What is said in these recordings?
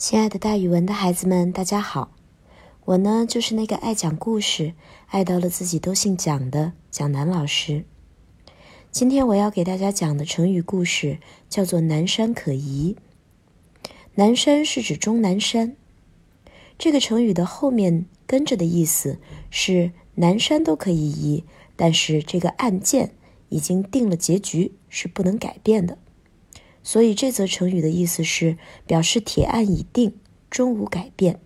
亲爱的，大语文的孩子们，大家好！我呢，就是那个爱讲故事、爱到了自己都姓蒋的蒋楠老师。今天我要给大家讲的成语故事叫做“南山可移”。南山是指终南山。这个成语的后面跟着的意思是南山都可以移，但是这个案件已经定了结局，是不能改变的。所以这则成语的意思是表示铁案已定，终无改变。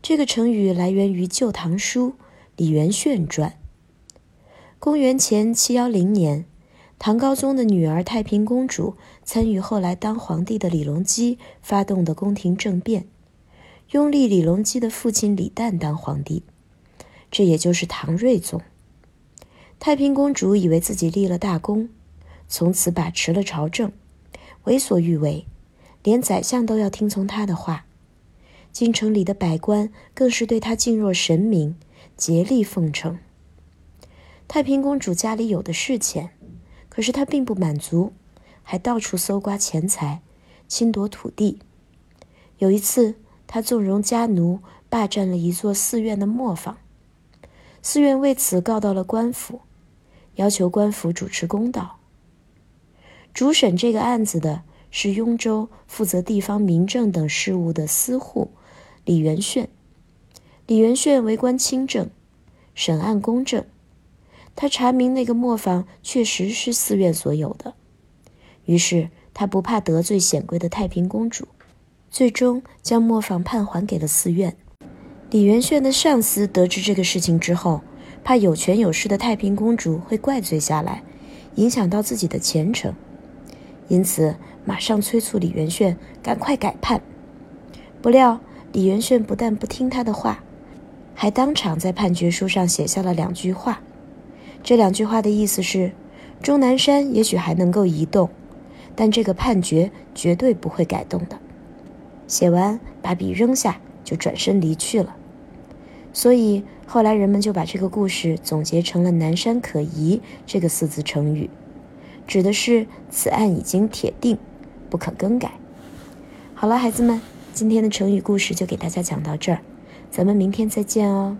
这个成语来源于《旧唐书·李元炫传》。公元前七幺零年，唐高宗的女儿太平公主参与后来当皇帝的李隆基发动的宫廷政变，拥立李隆基的父亲李旦当皇帝，这也就是唐睿宗。太平公主以为自己立了大功。从此把持了朝政，为所欲为，连宰相都要听从他的话。京城里的百官更是对他敬若神明，竭力奉承。太平公主家里有的是钱，可是她并不满足，还到处搜刮钱财，侵夺土地。有一次，她纵容家奴霸占了一座寺院的磨坊，寺院为此告到了官府，要求官府主持公道。主审这个案子的是雍州负责地方民政等事务的司户李元炫。李元炫为官清正，审案公正。他查明那个磨坊确实是寺院所有的，于是他不怕得罪显贵的太平公主，最终将磨坊判还给了寺院。李元炫的上司得知这个事情之后，怕有权有势的太平公主会怪罪下来，影响到自己的前程。因此，马上催促李元炫赶快改判。不料，李元炫不但不听他的话，还当场在判决书上写下了两句话。这两句话的意思是：终南山也许还能够移动，但这个判决绝对不会改动的。写完，把笔扔下，就转身离去了。所以，后来人们就把这个故事总结成了“南山可移”这个四字成语。指的是此案已经铁定，不可更改。好了，孩子们，今天的成语故事就给大家讲到这儿，咱们明天再见哦。